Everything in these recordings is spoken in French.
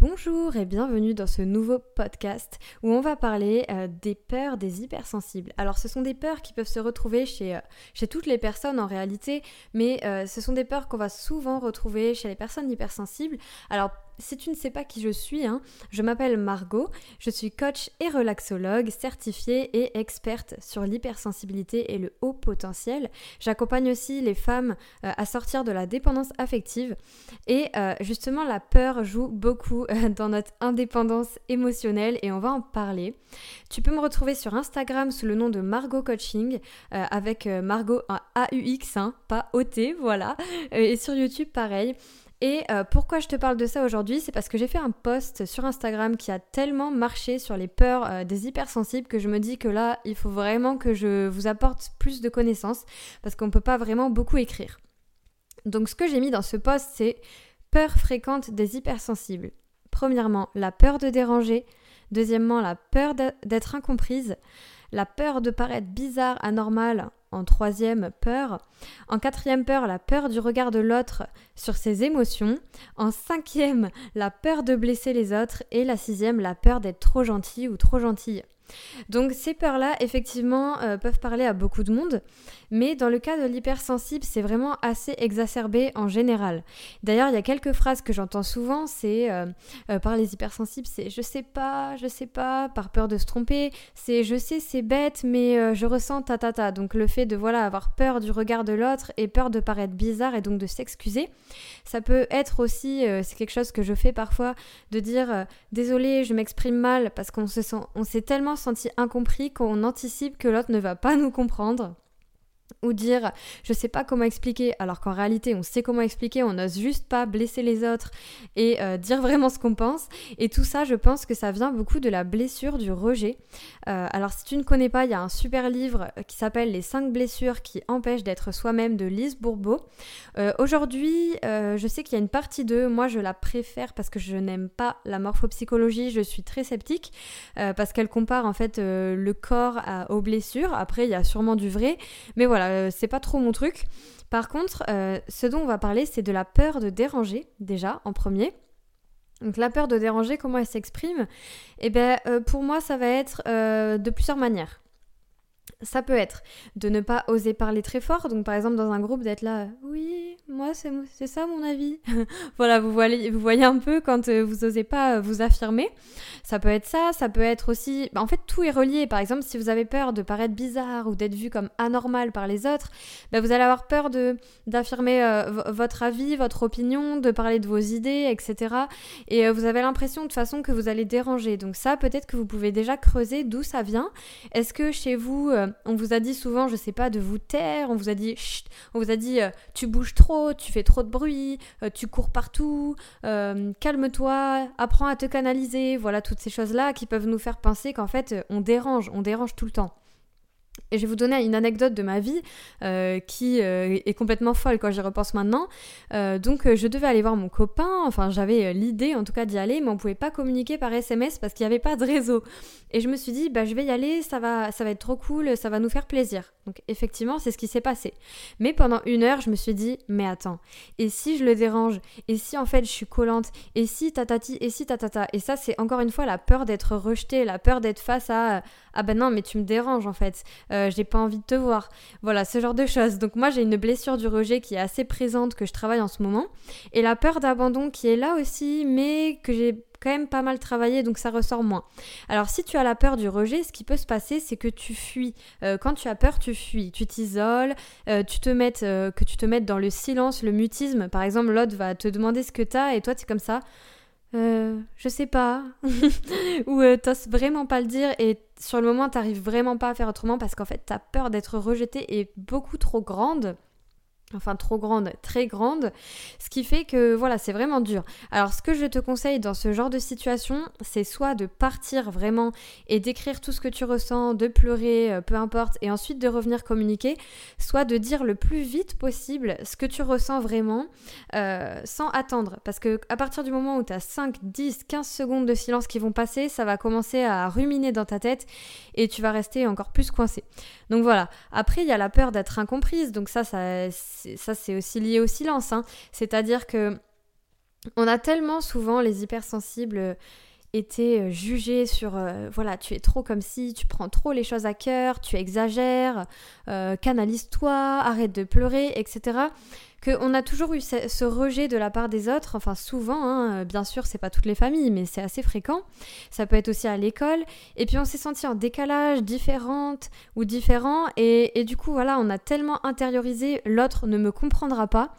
Bonjour et bienvenue dans ce nouveau podcast où on va parler euh, des peurs des hypersensibles. Alors ce sont des peurs qui peuvent se retrouver chez, euh, toutes les personnes en réalité, mais euh, ce sont des peurs qu'on va souvent retrouver chez les personnes hypersensibles. Alors si tu ne sais pas qui je suis, hein, je m'appelle Margot, je suis coach et relaxologue certifiée et experte sur l'hypersensibilité et le haut potentiel. J'accompagne aussi les femmes euh, à sortir de la dépendance affective et euh, justement la peur joue beaucoup euh, dans notre indépendance émotionnelle et on va en parler. Tu peux me retrouver sur Instagram sous le nom de Margot Coaching avec Margot AUX, hein, pas OT, voilà, et sur YouTube pareil. Et euh, pourquoi je te parle de ça aujourd'hui C'est parce que j'ai fait un post sur Instagram qui a tellement marché sur les peurs euh, des hypersensibles que je me dis que là, il faut vraiment que je vous apporte plus de connaissances parce qu'on ne peut pas vraiment beaucoup écrire. Donc ce que j'ai mis dans ce post, c'est peur fréquente des hypersensibles. Premièrement, la peur de déranger. Deuxièmement, la peur d'être incomprise. La peur de paraître bizarre, anormal, en troisième, peur. En quatrième, peur, la peur du regard de l'autre sur ses émotions. En cinquième, la peur de blesser les autres. Et la sixième, la peur d'être trop gentil ou trop gentille. Donc ces peurs-là, effectivement, euh, peuvent parler à beaucoup de monde, mais dans le cas de l'hypersensible, c'est vraiment assez exacerbé en général. D'ailleurs, il y a quelques phrases que j'entends souvent, c'est euh, euh, par les hypersensibles, c'est je sais pas, je sais pas, par peur de se tromper, c'est je sais, c'est bête, mais je ressens ta ta. Donc le fait de voilà avoir peur du regard de l'autre et peur de paraître bizarre et donc de s'excuser, ça peut être aussi, c'est quelque chose que je fais parfois, de dire désolé, je m'exprime mal parce qu'on se sent, on s'est tellement senti incompris qu'on anticipe que l'autre ne va pas nous comprendre ou dire je sais pas comment expliquer alors qu'en réalité on sait comment expliquer on n'ose juste pas blesser les autres et euh, dire vraiment ce qu'on pense. Et tout ça je pense que ça vient beaucoup de la blessure du rejet. Euh, alors si tu ne connais pas il y a un super livre qui s'appelle les 5 blessures qui empêchent d'être soi-même de Lise Bourbeau. Euh, aujourd'hui je sais qu'il y a une partie 2 moi je la préfère parce que je n'aime pas la morphopsychologie. Je suis très sceptique parce qu'elle compare en fait le corps aux blessures. Après il y a sûrement du vrai. Mais voilà euh, c'est pas trop mon truc. Par contre, euh, ce dont on va parler, c'est de la peur de déranger, déjà, en premier. Donc la peur de déranger, comment elle s'exprime? Eh bien, euh, pour moi, ça va être de plusieurs manières. Ça peut être de ne pas oser parler très fort, donc par exemple dans un groupe d'être là, oui, moi c'est ça mon avis. voilà, vous voyez, vous voyez un peu quand euh, vous osez pas euh, vous affirmer. Ça peut être ça, ça peut être aussi, bah, en fait tout est relié. Par exemple, si vous avez peur de paraître bizarre ou d'être vu comme anormal par les autres, bah, vous allez avoir peur d'affirmer euh, votre avis, votre opinion, de parler de vos idées, etc. Et vous avez l'impression de toute façon que vous allez déranger. Donc ça, peut-être que vous pouvez déjà creuser d'où ça vient. Est-ce que chez vous on vous a dit souvent, je sais pas, de vous taire, on vous a dit, chut, on vous a dit, tu bouges trop, tu fais trop de bruit, euh, tu cours partout, euh, calme-toi, apprends à te canaliser, voilà toutes ces choses-là qui peuvent nous faire penser qu'en fait, on dérange, on dérange tout le temps. Et je vais vous donner une anecdote de ma vie euh, qui euh, est complètement folle quand j'y repense maintenant. Euh, donc je devais aller voir mon copain, enfin j'avais l'idée en tout cas d'y aller, mais on pouvait pas communiquer par SMS parce qu'il n'y avait pas de réseau. Et je me suis dit, bah je vais y aller, ça va, ça va être trop cool, ça va nous faire plaisir. Donc effectivement, c'est ce qui s'est passé. Mais pendant une heure, je me suis dit, mais attends, et si je le dérange? Et si en fait je suis collante? Et si tatati Et si tatata Et ça, c'est encore une fois la peur d'être rejetée, la peur d'être face à, ah ben non, mais tu me déranges en fait j'ai pas envie de te voir. Voilà, ce genre de choses. Donc moi j'ai une blessure du rejet qui est assez présente, que je travaille en ce moment. Et la peur d'abandon qui est là aussi, mais que j'ai quand même pas mal travaillé, donc ça ressort moins. Alors si tu as la peur du rejet, ce qui peut se passer, c'est que tu fuis. Euh, quand tu as peur, tu fuis, tu t'isoles, euh, tu te mettes, que tu te mettes dans le silence, le mutisme. Par exemple, l'autre va te demander ce que t'as et toi tu es comme ça. Euh, je sais pas. Ou euh, t'oses vraiment pas le dire et sur le moment t'arrives vraiment pas à faire autrement parce qu'en fait ta peur d'être rejeté est beaucoup trop grande enfin trop grande, très grande, ce qui fait que voilà, c'est vraiment dur. Alors ce que je te conseille dans ce genre de situation, c'est soit de partir vraiment et d'écrire tout ce que tu ressens, de pleurer, euh, peu importe, et ensuite de revenir communiquer, soit de dire le plus vite possible ce que tu ressens vraiment euh, sans attendre. Parce que à partir du moment où tu as 5, 10, 15 secondes de silence qui vont passer, ça va commencer à ruminer dans ta tête et tu vas rester encore plus coincé. Donc voilà. Après, il y a la peur d'être incomprise. Donc ça, ça, ça c'est aussi lié au silence. Hein. C'est-à-dire que On a tellement souvent les hypersensibles été euh, jugés sur euh, voilà tu es trop comme si tu prends trop les choses à cœur tu exagères euh, canalise-toi arrête de pleurer etc qu'on a toujours eu ce, rejet de la part des autres enfin souvent hein, bien sûr c'est pas toutes les familles mais c'est assez fréquent. Ça peut être aussi à l'école. Et puis on s'est senti en décalage différente ou différent. Et, et du coup voilà on a tellement intériorisé l'autre ne me comprendra pas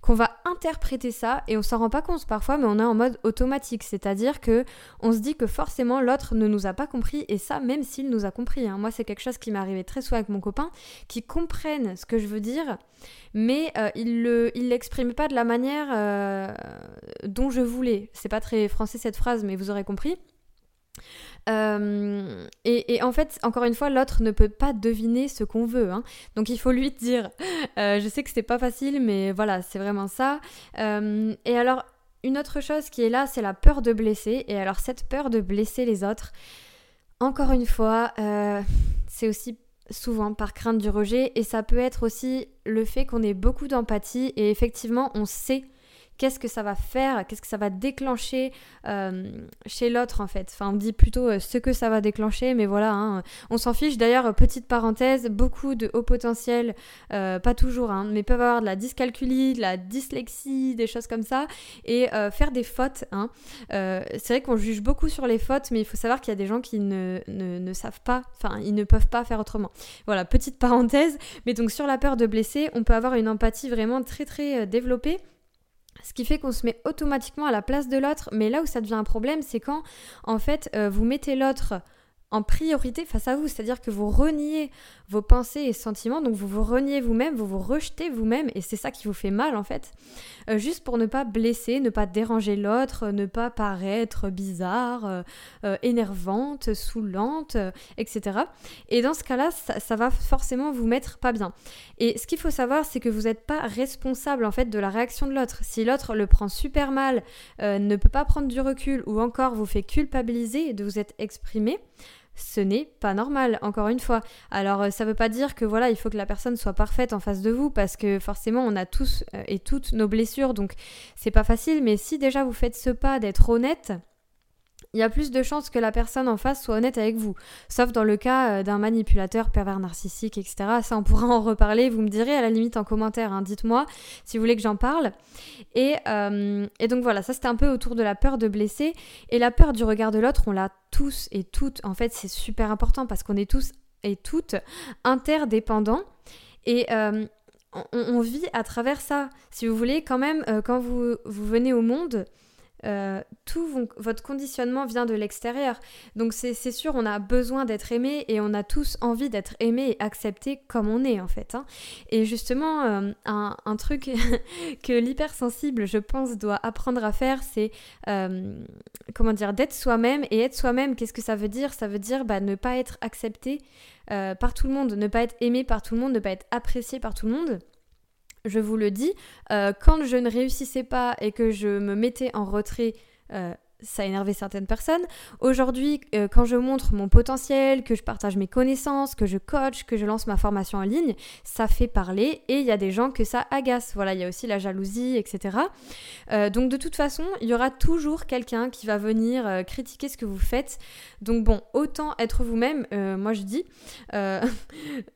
qu'on va interpréter ça et on s'en rend pas compte parfois, mais on est en mode automatique, c'est-à-dire que on se dit que forcément l'autre ne nous a pas compris et ça même s'il nous a compris. Hein. Moi c'est quelque chose qui m'est arrivé très souvent avec mon copain, qui comprennent ce que je veux dire, mais euh, il le, l'exprime pas de la manière euh, dont je voulais. C'est pas très français cette phrase, mais vous aurez compris. Euh, et, en fait, encore une fois, l'autre ne peut pas deviner ce qu'on veut. Hein. Donc il faut lui dire. Euh, je sais que c'est pas facile, mais voilà, c'est vraiment ça. Euh, et alors, une autre chose qui est là, c'est la peur de blesser. Et alors, cette peur de blesser les autres, encore une fois, c'est aussi souvent par crainte du rejet. Et ça peut être aussi le fait qu'on ait beaucoup d'empathie. Et effectivement, on sait qu'est-ce que ça va faire, qu'est-ce que ça va déclencher euh, chez l'autre en fait. Enfin, on dit plutôt euh, ce que ça va déclencher, mais voilà, hein, on s'en fiche. D'ailleurs, petite parenthèse, beaucoup de hauts potentiels, euh, pas toujours, hein, mais peuvent avoir de la dyscalculie, de la dyslexie, des choses comme ça, et faire des fautes. Hein. c'est vrai qu'on juge beaucoup sur les fautes, mais il faut savoir qu'il y a des gens qui ne, ne, ne savent pas, enfin, ils ne peuvent pas faire autrement. Voilà, petite parenthèse. Mais donc sur la peur de blesser, on peut avoir une empathie vraiment très très développée ce qui fait qu'on se met automatiquement à la place de l'autre. Mais là où ça devient un problème, c'est quand, en fait, euh, vous mettez l'autre en priorité face à vous, c'est-à-dire que vous reniez vos pensées et sentiments, donc vous vous reniez vous-même, vous vous rejetez vous-même, et c'est ça qui vous fait mal en fait, euh, juste pour ne pas blesser, ne pas déranger l'autre, ne pas paraître bizarre, euh, euh, énervante, saoulante, etc. Et dans ce cas-là, ça, ça, va forcément vous mettre pas bien. Et ce qu'il faut savoir, c'est que vous n'êtes pas responsable en fait de la réaction de l'autre. Si l'autre le prend super mal, ne peut pas prendre du recul, ou encore vous fait culpabiliser de vous être exprimé, ce n'est pas normal, encore une fois. Alors euh, ça veut pas dire que voilà, il faut que la personne soit parfaite en face de vous parce que forcément on a tous euh, et toutes nos blessures donc c'est pas facile mais si déjà vous faites ce pas d'être honnête, il y a plus de chances que la personne en face soit honnête avec vous. Sauf dans le cas euh, d'un manipulateur, pervers narcissique, etc. Ça, on pourra en reparler. Vous me direz à la limite en commentaire. Hein. Dites-moi si vous voulez que j'en parle. Et, euh, et, donc voilà, ça c'était un peu autour de la peur de blesser. Et la peur du regard de l'autre, on l'a tous et toutes. En fait, c'est super important parce qu'on est tous et toutes interdépendants. Et euh, on, vit à travers ça. Si vous voulez, quand même, quand vous, vous venez au monde, euh, tout votre conditionnement vient de l'extérieur. Donc c'est sûr, on a besoin d'être aimé et on a tous envie d'être aimé et accepté comme on est en fait. Hein. Et justement, euh, un, truc que l'hypersensible, je pense, doit apprendre à faire, c'est euh, comment dire, d'être soi-même. Et être soi-même, qu'est-ce que ça veut dire? Ça veut dire bah, ne pas être accepté par tout le monde, ne pas être aimé par tout le monde, ne pas être apprécié par tout le monde je vous le dis, euh, quand je ne réussissais pas et que je me mettais en retrait euh, ça a énervé certaines personnes. Aujourd'hui, euh, quand je montre mon potentiel, que je partage mes connaissances, que je coach, que je lance ma formation en ligne, ça fait parler et il y a des gens que ça agace. Voilà, il y a aussi la jalousie, etc. Euh, donc de toute façon, il y aura toujours quelqu'un qui va venir euh, critiquer ce que vous faites. Donc bon, autant être vous-même, moi je dis,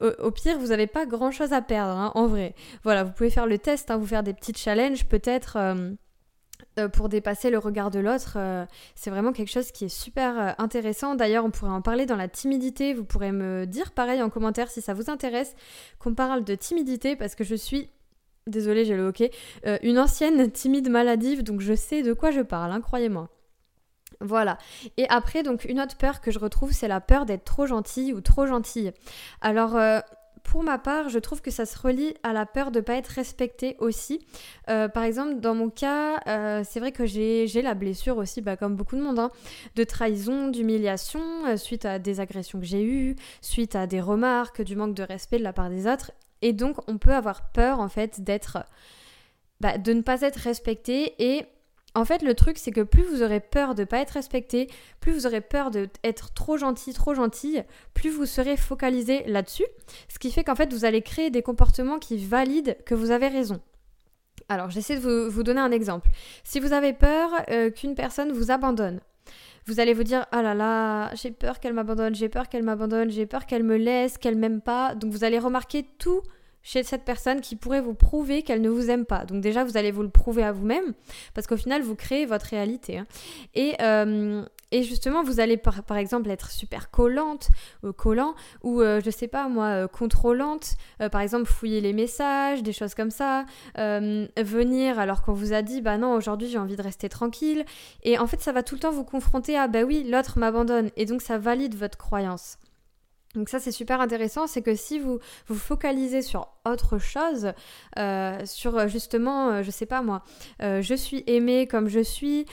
au, pire, vous n'avez pas grand-chose à perdre, hein, en vrai. Voilà, vous pouvez faire le test, hein, vous faire des petites challenges, peut-être pour dépasser le regard de l'autre. Euh, c'est vraiment quelque chose qui est super euh, intéressant. D'ailleurs, on pourrait en parler dans la timidité. Vous pourrez me dire pareil en commentaire si ça vous intéresse qu'on parle de timidité parce que je suis désolée, j'ai le hockey, une ancienne timide maladive, donc je sais de quoi je parle, hein, croyez-moi. Voilà. Et après, donc, une autre peur que je retrouve, c'est la peur d'être trop gentille ou trop gentille. Alors, pour ma part, je trouve que ça se relie à la peur de ne pas être respecté aussi. Euh, par exemple, dans mon cas, euh, c'est vrai que j'ai la blessure aussi, bah, comme beaucoup de monde, hein, de trahison, d'humiliation, euh, suite à des agressions que j'ai eues, suite à des remarques, du manque de respect de la part des autres. Et donc, on peut avoir peur, en fait, d'être... Bah, de ne pas être respecté et en fait, le truc, c'est que plus vous aurez peur de ne pas être respecté, plus vous aurez peur d'être trop gentil, trop gentille, plus vous serez focalisé là-dessus. Ce qui fait qu'en fait, vous allez créer des comportements qui valident que vous avez raison. Alors, j'essaie de vous, donner un exemple. Si vous avez peur euh, qu'une personne vous abandonne, vous allez vous dire ah là là, j'ai peur qu'elle m'abandonne, j'ai peur qu'elle m'abandonne, j'ai peur qu'elle me laisse, qu'elle m'aime pas. Donc vous allez remarquer tout chez cette personne qui pourrait vous prouver qu'elle ne vous aime pas. Donc déjà, vous allez vous le prouver à vous-même, parce qu'au final, vous créez votre réalité. Hein. Et, euh, et, justement, vous allez par, exemple être super collante, euh, collant, ou euh, je sais pas moi, contrôlante, par exemple fouiller les messages, des choses comme ça, venir alors qu'on vous a dit, bah non, aujourd'hui j'ai envie de rester tranquille. Et en fait, ça va tout le temps vous confronter à, bah oui, l'autre m'abandonne, et donc ça valide votre croyance. Donc ça c'est super intéressant, c'est que si vous vous focalisez sur autre chose, euh, sur euh, justement, euh, je sais pas moi, je suis aimée comme je suis,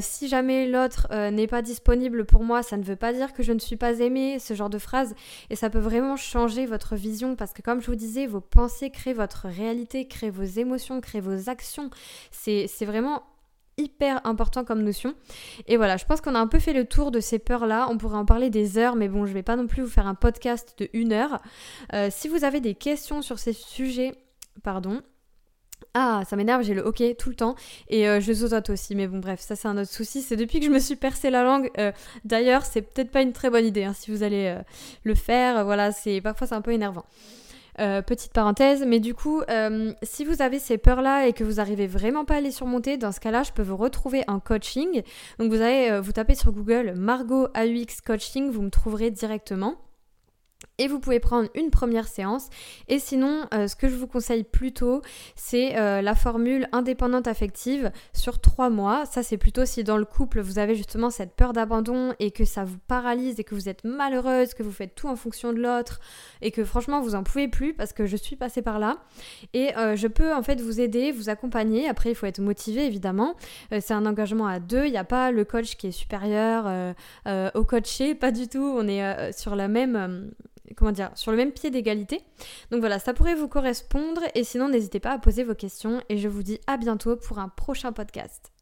si jamais l'autre n'est pas disponible pour moi, ça ne veut pas dire que je ne suis pas aimée, ce genre de phrase, et ça peut vraiment changer votre vision parce que comme je vous disais, vos pensées créent votre réalité, créent vos émotions, créent vos actions, c'est vraiment hyper important comme notion. Et voilà, je pense qu'on a un peu fait le tour de ces peurs-là. On pourrait en parler des heures, mais bon, je vais pas non plus vous faire un podcast de une heure. Euh, si vous avez des questions sur ces sujets, pardon. Ah, ça m'énerve, j'ai le ok tout le temps et euh, je zozote aussi, mais bon bref, ça c'est un autre souci. C'est depuis que je me suis percé la langue. Euh, d'ailleurs, c'est peut-être pas une très bonne idée hein, si vous allez le faire. Voilà, c'est parfois c'est un peu énervant. Euh, petite parenthèse, mais du coup, euh, si vous avez ces peurs-là et que vous n'arrivez vraiment pas à les surmonter, dans ce cas-là, je peux vous retrouver en coaching. Donc vous allez euh, vous tapez sur Google Margot AUX Coaching, vous me trouverez directement et vous pouvez prendre une première séance. Et sinon, euh, ce que je vous conseille plutôt, c'est euh, la formule indépendante affective sur trois mois. Ça, c'est plutôt si dans le couple, vous avez justement cette peur d'abandon et que ça vous paralyse et que vous êtes malheureuse, que vous faites tout en fonction de l'autre et que franchement, vous en pouvez plus parce que je suis passée par là. Et euh, je peux en fait vous aider, vous accompagner. Après, il faut être motivé, évidemment. c'est un engagement à deux. Il n'y a pas le coach qui est supérieur au coaché, pas du tout. On est sur la même comment dire, sur le même pied d'égalité. Donc voilà, ça pourrait vous correspondre et sinon n'hésitez pas à poser vos questions et je vous dis à bientôt pour un prochain podcast.